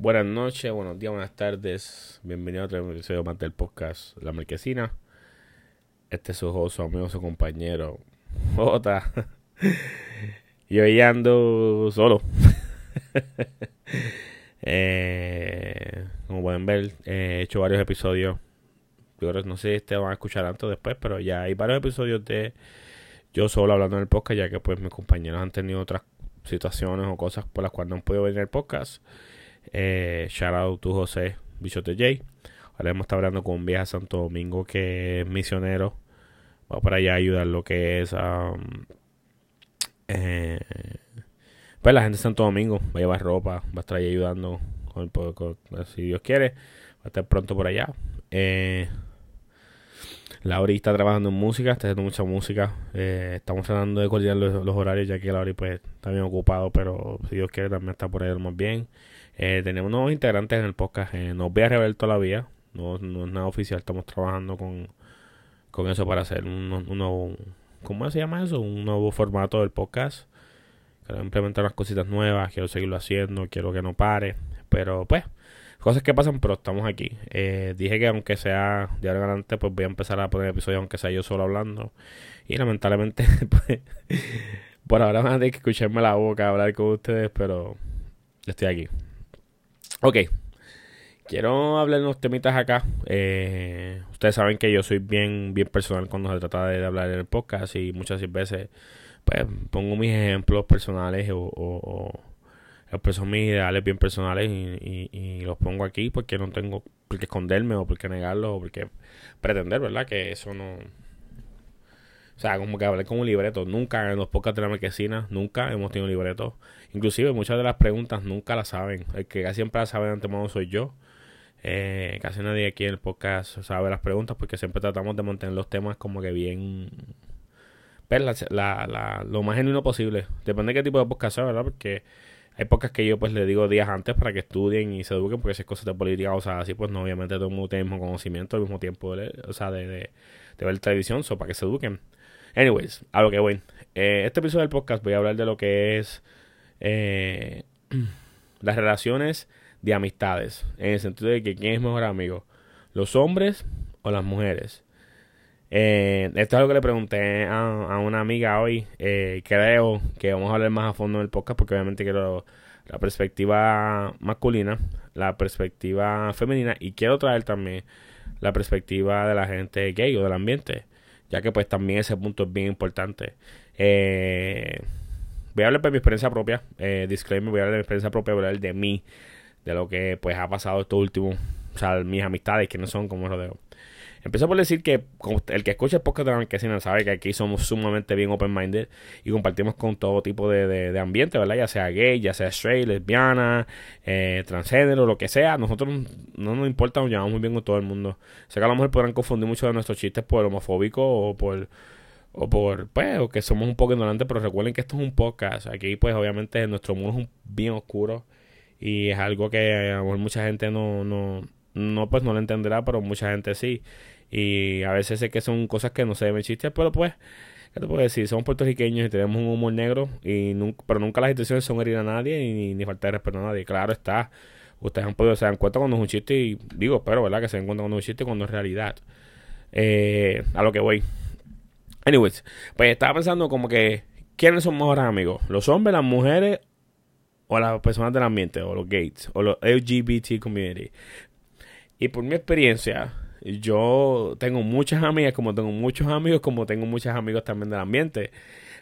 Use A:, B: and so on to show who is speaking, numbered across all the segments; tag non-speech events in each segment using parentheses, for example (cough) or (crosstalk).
A: Buenas noches, buenos días, buenas tardes. Bienvenido a otro episodio más del podcast La Marquesina. Este es su amigo, su compañero, Jota. (laughs) y hoy ando solo. (laughs) eh, como pueden ver, he hecho varios episodios. No sé si este van a escuchar antes o después, pero ya hay varios episodios de yo solo hablando en el podcast, ya que pues mis compañeros han tenido otras situaciones o cosas por las cuales no han podido venir al podcast. Eh, shout out to José Bichote J. Ahora hemos estado hablando con un viejo Santo Domingo que es misionero. Va para allá a ayudar lo que es. Um, eh, pues la gente de Santo Domingo va a llevar ropa, va a estar ahí ayudando. si Dios quiere, va a estar pronto por allá. Eh, Lauri está trabajando en música, está haciendo mucha música. Eh, estamos tratando de coordinar los, horarios, ya que Lauri pues está bien ocupado, pero si Dios quiere también está por ahí más bien. Eh, tenemos nuevos integrantes en el podcast. Eh, no voy a revelar todavía. No, no es nada oficial. Estamos trabajando con, con eso para hacer un, un, nuevo... ¿Cómo se llama eso? Un nuevo formato del podcast. Quiero implementar unas cositas nuevas. Quiero seguirlo haciendo. Quiero que no pare. Pero pues cosas que pasan, pero estamos aquí. Eh, dije que aunque sea de ahora en adelante, pues voy a empezar a poner episodios aunque sea yo solo hablando. Y lamentablemente, (laughs) pues, por ahora van a tener que escucharme la boca, hablar con ustedes, pero estoy aquí. Ok. Quiero hablar unos temitas acá. Eh, ustedes saben que yo soy bien, bien personal cuando se trata de, hablar en el podcast y muchas veces pues pongo mis ejemplos personales o expreso mis ideales bien personales y, los pongo aquí porque no tengo por qué esconderme o por qué negarlos o por qué pretender, ¿verdad? Que eso no... O sea, como que hablé con un libreto. Nunca en los podcasts de la marquesina, nunca hemos tenido libreto. Inclusive muchas de las preguntas nunca las saben. El que casi siempre las sabe de antemano soy yo. Eh, casi nadie aquí en el podcast sabe las preguntas porque siempre tratamos de mantener los temas como que bien... La, la, lo más genuino posible. Depende de qué tipo de podcast sea, ¿verdad? Porque hay que yo pues le digo días antes para que estudien y se eduquen, porque si es cosas de política o sea así, pues no, obviamente todo el mundo tiene mismo conocimiento al mismo tiempo, de, o sea, de, de, ver televisión, so, para que se eduquen. Anyways, a lo que voy. Eh, este episodio del podcast voy a hablar de lo que es eh, (clears throat) las relaciones de amistades, en el sentido de que quién es mejor amigo, los hombres o las mujeres. Eh, esto es algo que le pregunté a, una amiga hoy. Eh, creo que vamos a hablar más a fondo en el podcast porque obviamente quiero la perspectiva masculina, la perspectiva femenina y quiero traer también la perspectiva de la gente gay o del ambiente, ya que pues también ese punto es bien importante. Eh, voy a hablar de mi experiencia propia, eh, disclaimer, voy a hablar de mi experiencia propia, voy a hablar de mí, de lo que pues ha pasado estos últimos, o sea, mis amistades que no son como rodeo. Empiezo por decir que el que escucha el podcast de la marquesina sabe que aquí somos sumamente bien open-minded y compartimos con todo tipo de, de, ambiente, ¿verdad? Ya sea gay, ya sea straight, lesbiana, eh, transgénero, lo que sea. Nosotros no nos importa, nos llevamos muy bien con todo el mundo. Sé que a lo mejor podrán confundir muchos de nuestros chistes por homofóbico o por o por, pues, o que somos un poco ignorantes, pero recuerden que esto es un podcast. Aquí, pues, obviamente, nuestro mundo es bien oscuro y es algo que a lo mejor mucha gente no, no, no pues no lo entenderá, pero mucha gente sí. Y a veces sé que son cosas que no se deben chistes, pero pues, ¿qué te puedo decir? Somos puertorriqueños y tenemos un humor negro, y nunca, pero nunca las intenciones son herir a nadie ni, ni falta de respeto a nadie. Claro está, ustedes han podido se dan cuenta cuando es un chiste y digo, espero, ¿verdad? Que se den cuenta cuando es un chiste cuando es realidad. Eh, a lo que voy. Anyways, pues estaba pensando como que, ¿quiénes son mejores amigos? ¿Los hombres, las mujeres o las personas del ambiente, o los gays, o los LGBT community. Y por mi experiencia, yo tengo muchas amigas, como tengo muchos amigos, como tengo muchos amigos también del ambiente.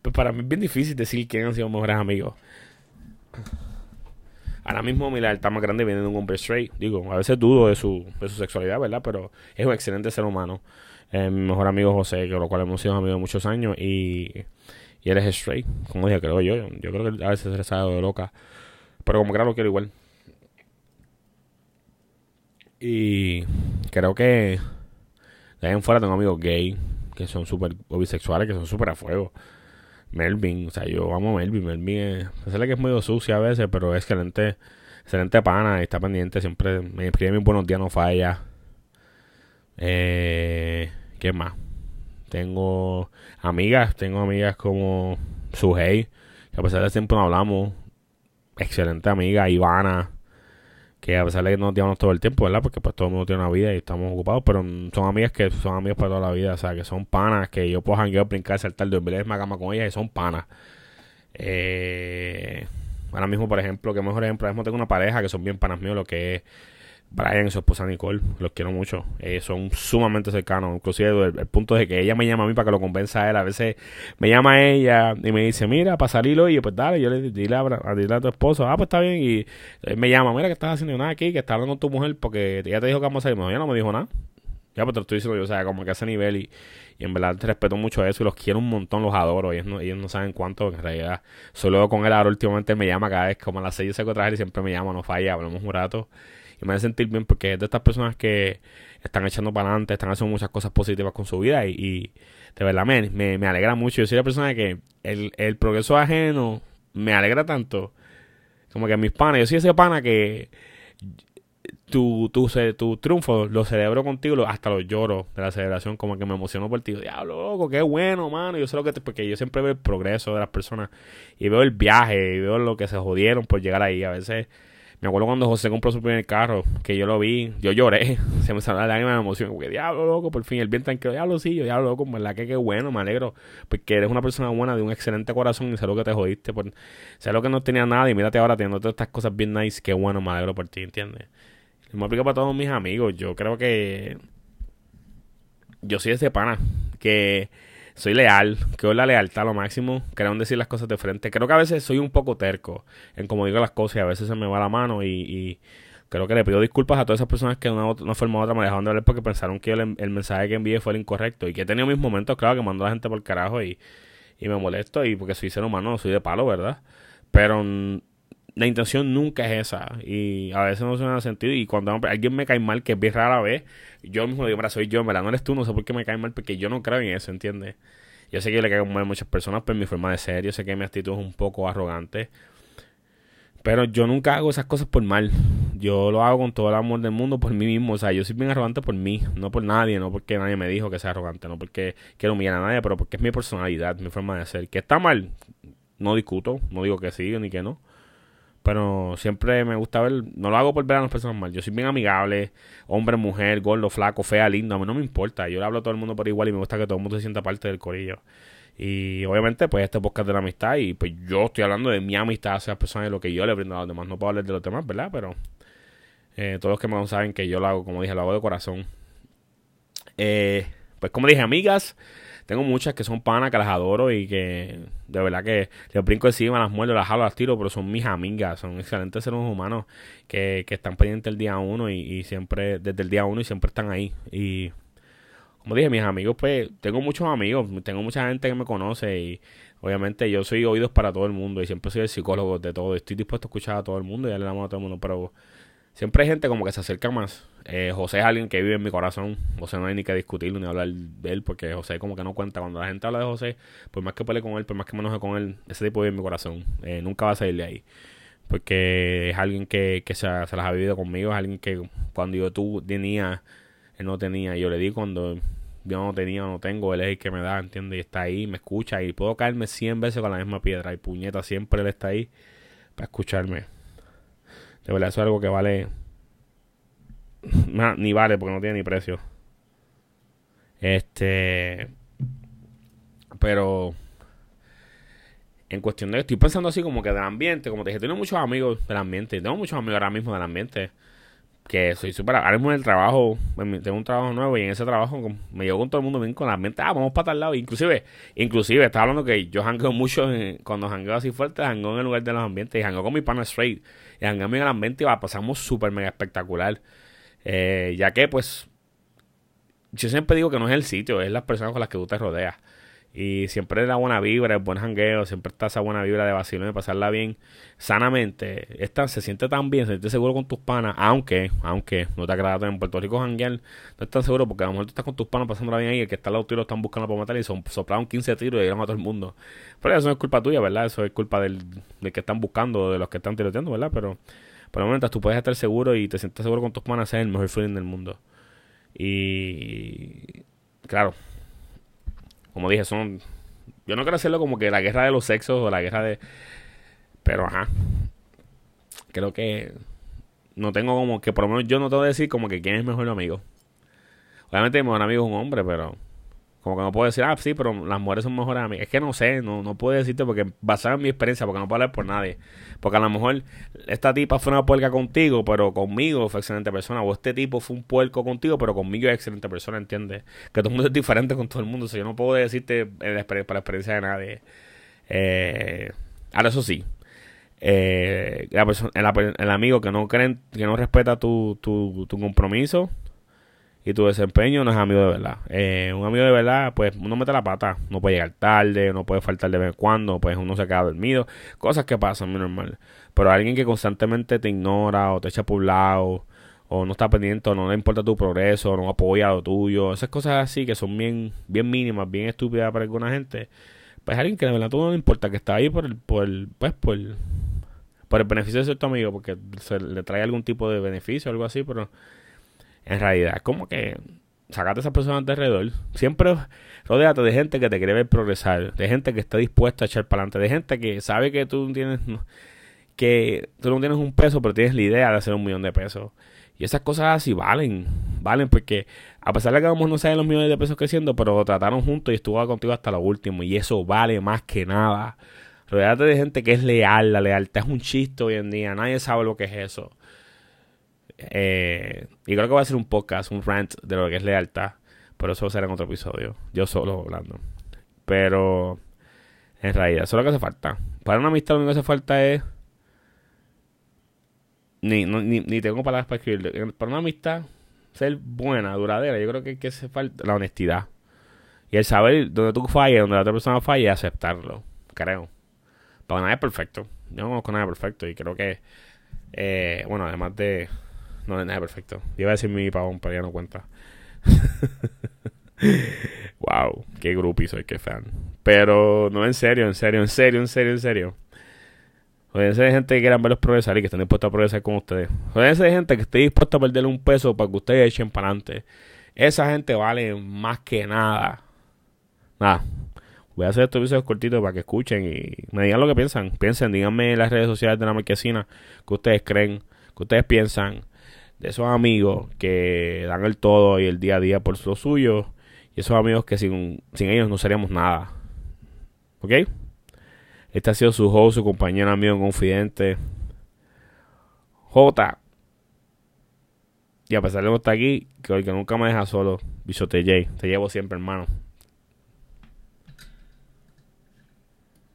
A: Pues para mí es bien difícil decir quién han sido mejores amigos. Ahora mismo mi lealtad más grande viene de un hombre straight. Digo, a veces dudo de su, de su sexualidad, ¿verdad? Pero es un excelente ser humano. Eh, mi mejor amigo José, con lo cual hemos sido amigos muchos años. Y, y él es straight, como dije, creo yo. Yo creo que a veces se le sale de loca. Pero como que lo quiero igual. Y creo que de ahí en fuera tengo amigos gay que son súper bisexuales, que son súper a fuego. Melvin, o sea, yo amo Melvin. Melvin es, es que es muy sucia a veces, pero es excelente, excelente pana y está pendiente. Siempre me escribe mis buenos días, no falla. Eh, ¿Qué más? Tengo amigas, tengo amigas como Suhey, que a pesar de tiempo no hablamos. Excelente amiga, Ivana que a pesar de que nos llamamos todo el tiempo, ¿verdad? Porque pues todo el mundo tiene una vida y estamos ocupados, pero son amigas que son amigas para toda la vida, o sea, que son panas, que yo puedo janguear, brincar, saltar, dormir en la cama con ellas y son panas. Eh, ahora mismo, por ejemplo, que mejor ejemplo, ahora mismo tengo una pareja que son bien panas míos, lo que es Brian y su esposa Nicole, los quiero mucho. Eh, son sumamente cercanos. Inclusive el, punto de que ella me llama a mí para que lo convenza a él. A veces me llama a ella y me dice, mira, para salir hoy, pues dale, yo le dile a, dile a tu esposo, ah, pues está bien. Y él me llama, mira, que estás haciendo nada aquí, que estás hablando con tu mujer porque ella te dijo que vamos a salir. Ella no me dijo nada. Ya, pues te lo estoy diciendo yo, o sea, como que a ese nivel y, y en verdad te respeto mucho eso y los quiero un montón, los adoro. Ellos no, ellos no saben cuánto, en realidad. Solo con él ahora últimamente me llama cada vez, como a las seis yo saco traje y siempre me llama, no falla, hablamos un rato y me hace sentir bien porque es de estas personas que están echando para adelante, están haciendo muchas cosas positivas con su vida y, de verdad me, me, alegra mucho. Yo soy la persona que el, el progreso ajeno me alegra tanto. Como que mis panas, yo soy ese pana que tu, tu, tu triunfo lo celebro contigo, hasta los lloro de la celebración, como que me emociono por ti. Diablo, loco, qué bueno, mano. Yo sé lo que te, porque yo siempre veo el progreso de las personas y veo el viaje y veo lo que se jodieron por llegar ahí. A veces me acuerdo cuando José compró su primer carro, que yo lo vi, yo lloré, (laughs) se me salió la lágrima de emoción, porque diablo loco, por fin, el bien tranquilo, diablo sí, yo diablo loco, verdad que qué bueno, me alegro, porque eres una persona buena, de un excelente corazón y sé lo que te jodiste, por, sé lo que no tenía nada y mírate ahora teniendo todas estas cosas bien nice, qué bueno, me alegro por ti, ¿entiendes? Y me aplica para todos mis amigos, yo creo que yo soy ese pana, que soy leal, creo la lealtad a lo máximo, creo en decir las cosas de frente. Creo que a veces soy un poco terco en cómo digo las cosas y a veces se me va la mano y, creo que le pido disculpas a todas esas personas que de una, forma u otra me dejaron de hablar porque pensaron que el, mensaje que envié fue el incorrecto y que he tenido mis momentos, claro, que mando a la gente por el carajo y, y me molesto y porque soy ser humano, soy de palo, ¿verdad? Pero la intención nunca es esa. Y a veces no da sentido. Y cuando alguien me cae mal que es rara vez yo mismo digo mira soy yo no eres tú no sé por qué me cae mal porque yo no creo en eso ¿entiendes? yo sé que le caigo mal a muchas personas pero mi forma de ser yo sé que mi actitud es un poco arrogante. Pero yo nunca hago esas cosas por mal. Yo lo hago con todo el amor del mundo por mí mismo. O sea yo soy bien arrogante por mí no por nadie no porque nadie me dijo que sea arrogante no porque quiero humillar a nadie pero porque es mi personalidad mi forma de ser. Que está mal no discuto no digo que sí ni que no pero siempre me gusta ver, no lo hago por ver a las personas mal. Yo soy bien amigable, hombre, mujer, gordo, flaco, fea, lindo. A mí no me importa. Yo le hablo a todo el mundo por igual y me gusta que todo el mundo se sienta parte del corillo. Y obviamente, pues este podcast de la amistad. Y pues yo estoy hablando de mi amistad hacia las personas y lo que yo le brindo a los demás. No puedo hablar de los demás, ¿verdad? Pero eh, todos los que me saben que yo lo hago, como dije, lo hago de corazón. Eh, pues como dije, amigas. Tengo muchas que son panas, que las adoro y que de verdad que les brinco encima, las muerdo, las jalo, las tiro, pero son mis amigas, son excelentes seres humanos que, que están pendientes el día uno y, siempre, desde el día uno y siempre están ahí. Y como dije, mis amigos, pues tengo muchos amigos, tengo mucha gente que me conoce y obviamente yo soy oídos para todo el mundo y siempre soy el psicólogo de todo. Estoy dispuesto a escuchar a todo el mundo y darle la mano a todo el mundo, pero siempre hay gente como que se acerca más. Eh, José es alguien que vive en mi corazón. José no hay ni que discutirlo ni hablar de él porque José como que no cuenta. Cuando la gente habla de José, por más que pelee con él, por más que me enoje con él, ese tipo vive en mi corazón. Eh, nunca va a salir de ahí. Porque es alguien que, que se, se, las ha vivido conmigo. Es alguien que cuando yo tú tenía, él no tenía. Yo le di cuando yo no tenía, no tengo. Él es el que me da, ¿entiendes? Y está ahí, me escucha. Y puedo caerme 100 veces con la misma piedra. Y puñeta, siempre él está ahí para escucharme. De verdad, eso es algo que vale. (laughs) ni vale porque no tiene ni precio. Este. Pero. En cuestión de. Estoy pensando así como que del ambiente. Como te dije, tengo muchos amigos del ambiente. Tengo muchos amigos ahora mismo del ambiente. Que soy súper. Ahora mismo en el trabajo. Tengo un trabajo nuevo y en ese trabajo me llevo con todo el mundo bien con la mente. Ah, vamos para tal lado. Inclusive, inclusive, estaba hablando que yo jangueo mucho. cuando jangueo así fuerte, jangueo en el lugar de los ambientes. Y jangueo con mi pana straight y en el ambiente y la pasamos súper mega espectacular. Eh, ya que, pues, yo siempre digo que no es el sitio, es las personas con las que tú te rodeas. Y siempre la buena vibra, el buen jangueo, siempre está esa buena vibra de vacilo de pasarla bien sanamente. Esta, se siente tan bien, se siente seguro con tus panas, aunque, aunque no te agrada en Puerto Rico janguear, no es tan seguro porque a lo mejor tú estás con tus panas pasándola bien ahí el que está al lado tuyo lo están buscando para matar y son, soplaron 15 tiros y llegaron a todo el mundo. Pero eso no es culpa tuya, ¿verdad? Eso es culpa del, que están buscando, de los que están tiroteando, ¿verdad? Pero por el momento tú puedes estar seguro y te sientes seguro con tus panas, es el mejor feeling del mundo. Y claro, como dije, son. Yo no quiero hacerlo como que la guerra de los sexos o la guerra de. Pero ajá. Creo que no tengo como que, por lo menos yo no tengo que decir como que quién es mejor amigo. Obviamente mi mejor amigo es un hombre, pero como que no puedo decir, ah, sí, pero las mujeres son mejores amigas. Es que no sé, no, no puedo decirte porque basado en mi experiencia, porque no puedo hablar por nadie. Porque a lo mejor esta tipa fue una puerca contigo, pero conmigo fue excelente persona. O este tipo fue un puerco contigo, pero conmigo es excelente persona, ¿entiendes? Que todo el mundo es diferente con todo el mundo. O sea, yo no puedo decirte para la experiencia de nadie. Eh, ahora, eso sí. Eh, el, amigo que no creen, que no respeta tu, tu, tu compromiso y tu desempeño no es amigo de verdad. Eh, un amigo de verdad, pues uno mete la pata, no puede llegar tarde, no puede faltar de vez en cuando, pues uno se queda dormido, cosas que pasan, muy normal. Pero alguien que constantemente te ignora o te echa por un lado, o no está pendiente, o no le importa tu progreso, o no apoya lo tuyo, esas cosas así que son bien, bien mínimas, bien estúpidas para alguna gente, pues alguien que de verdad todo no le importa, que está ahí por el, por el, pues por por el beneficio de ser tu amigo, porque se le trae algún tipo de beneficio o algo así, pero en realidad, como que sacate a esas personas de alrededor. Siempre rodeate de gente que te quiere ver progresar, de gente que está dispuesta a echar para adelante, de gente que sabe que tú tienes que tú no tienes un peso, pero tienes la idea de hacer un millón de pesos. Y esas cosas así valen, valen porque a pesar de que vamos no saben los millones de pesos creciendo, pero trataron juntos y estuvo contigo hasta lo último y eso vale más que nada. Rodeate de gente que es leal, la lealtad es un chiste hoy en día, nadie sabe lo que es eso. Eh, y creo que va a ser un podcast, un rant de lo que es lealtad. Pero eso será en otro episodio. Yo solo hablando. Pero en realidad, eso es lo que hace falta. Para una amistad lo único que hace falta es. Ni, ni, ni tengo palabras para escribir. Para una amistad, ser buena, duradera, yo creo que, que hace falta la honestidad. Y el saber donde tú fallas, donde la otra persona falla, y aceptarlo. Creo. Pero nada es perfecto. Yo no conozco nada perfecto y creo que. Eh, bueno, además de no nada perfecto. Iba a decir mi pavón, pero ya no cuenta. (laughs) wow, qué groupie soy, qué fan. Pero no, en serio, en serio, en serio, en serio, en serio. Jodense de gente que quieran verlos progresar y que estén dispuestos a progresar con ustedes. Jodense de gente que esté dispuesta a perderle un peso para que ustedes echen para adelante. Esa gente vale más que nada. Nada. Voy a hacer estos videos cortitos para que escuchen y me digan lo que piensan. Piensen, díganme en las redes sociales de la marquesina que ustedes creen, que ustedes piensan de esos amigos que dan el todo y el día a día por lo suyo. Y esos amigos que sin, sin ellos no seríamos nada. ¿Ok? Este ha sido su host, su compañero, amigo, confidente. J. Y a pesar de no estar aquí, que que nunca me deja solo, Bichote J. Te llevo siempre, hermano.